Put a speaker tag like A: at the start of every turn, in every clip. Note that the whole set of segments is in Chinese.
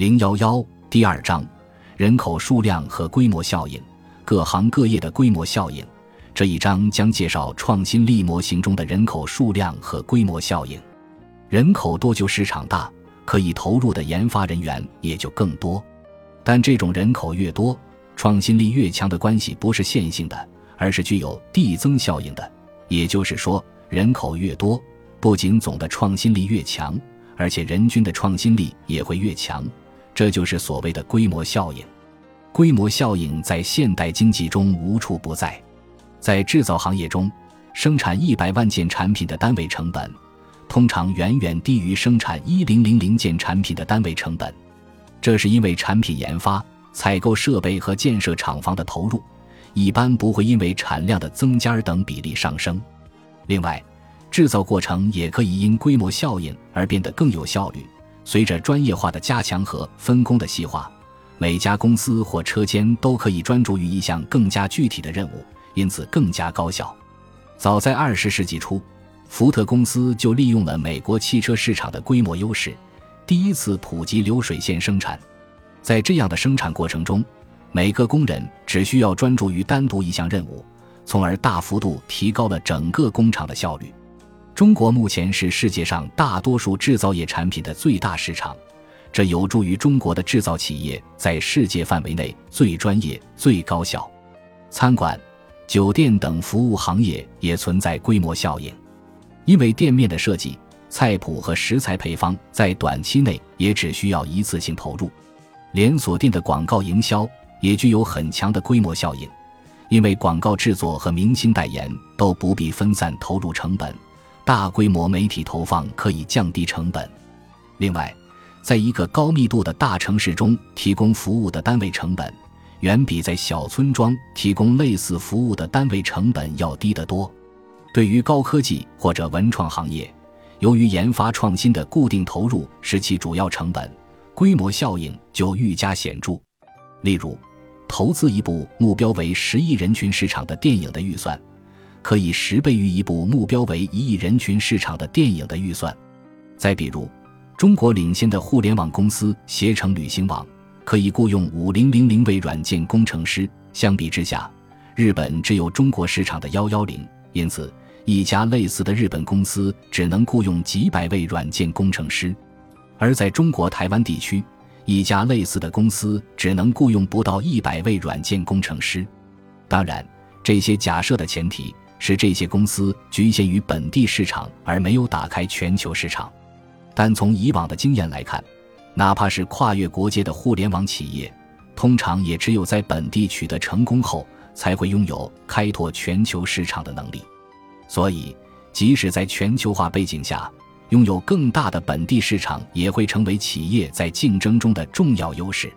A: 零幺幺第二章：人口数量和规模效应，各行各业的规模效应。这一章将介绍创新力模型中的人口数量和规模效应。人口多就市场大，可以投入的研发人员也就更多。但这种人口越多，创新力越强的关系不是线性的，而是具有递增效应的。也就是说，人口越多，不仅总的创新力越强，而且人均的创新力也会越强。这就是所谓的规模效应。规模效应在现代经济中无处不在。在制造行业中，生产一百万件产品的单位成本，通常远远低于生产一零零零件产品的单位成本。这是因为产品研发、采购设备和建设厂房的投入，一般不会因为产量的增加等比例上升。另外，制造过程也可以因规模效应而变得更有效率。随着专业化的加强和分工的细化，每家公司或车间都可以专注于一项更加具体的任务，因此更加高效。早在二十世纪初，福特公司就利用了美国汽车市场的规模优势，第一次普及流水线生产。在这样的生产过程中，每个工人只需要专注于单独一项任务，从而大幅度提高了整个工厂的效率。中国目前是世界上大多数制造业产品的最大市场，这有助于中国的制造企业在世界范围内最专业、最高效。餐馆、酒店等服务行业也存在规模效应，因为店面的设计、菜谱和食材配方在短期内也只需要一次性投入。连锁店的广告营销也具有很强的规模效应，因为广告制作和明星代言都不必分散投入成本。大规模媒体投放可以降低成本。另外，在一个高密度的大城市中提供服务的单位成本，远比在小村庄提供类似服务的单位成本要低得多。对于高科技或者文创行业，由于研发创新的固定投入是其主要成本，规模效应就愈加显著。例如，投资一部目标为十亿人群市场的电影的预算。可以十倍于一部目标为一亿人群市场的电影的预算。再比如，中国领先的互联网公司携程旅行网可以雇佣五零零零位软件工程师，相比之下，日本只有中国市场的幺幺零，因此一家类似的日本公司只能雇佣几百位软件工程师，而在中国台湾地区，一家类似的公司只能雇佣不到一百位软件工程师。当然，这些假设的前提。使这些公司局限于本地市场，而没有打开全球市场。但从以往的经验来看，哪怕是跨越国界的互联网企业，通常也只有在本地取得成功后，才会拥有开拓全球市场的能力。所以，即使在全球化背景下，拥有更大的本地市场也会成为企业在竞争中的重要优势。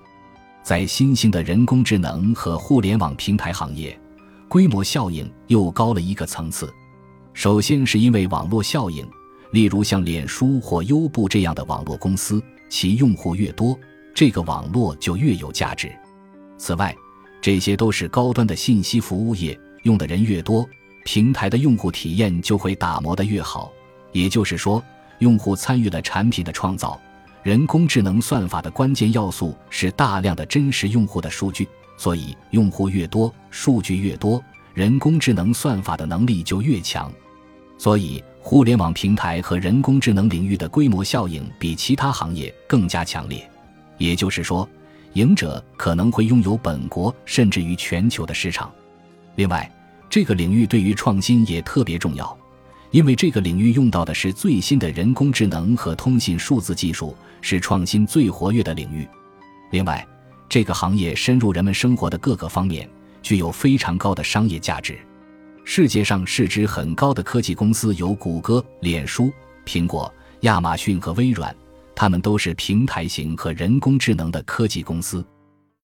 A: 在新兴的人工智能和互联网平台行业。规模效应又高了一个层次。首先是因为网络效应，例如像脸书或优步这样的网络公司，其用户越多，这个网络就越有价值。此外，这些都是高端的信息服务业，用的人越多，平台的用户体验就会打磨得越好。也就是说，用户参与了产品的创造。人工智能算法的关键要素是大量的真实用户的数据。所以，用户越多，数据越多，人工智能算法的能力就越强。所以，互联网平台和人工智能领域的规模效应比其他行业更加强烈。也就是说，赢者可能会拥有本国甚至于全球的市场。另外，这个领域对于创新也特别重要，因为这个领域用到的是最新的人工智能和通信数字技术，是创新最活跃的领域。另外，这个行业深入人们生活的各个方面，具有非常高的商业价值。世界上市值很高的科技公司有谷歌、脸书、苹果、亚马逊和微软，它们都是平台型和人工智能的科技公司。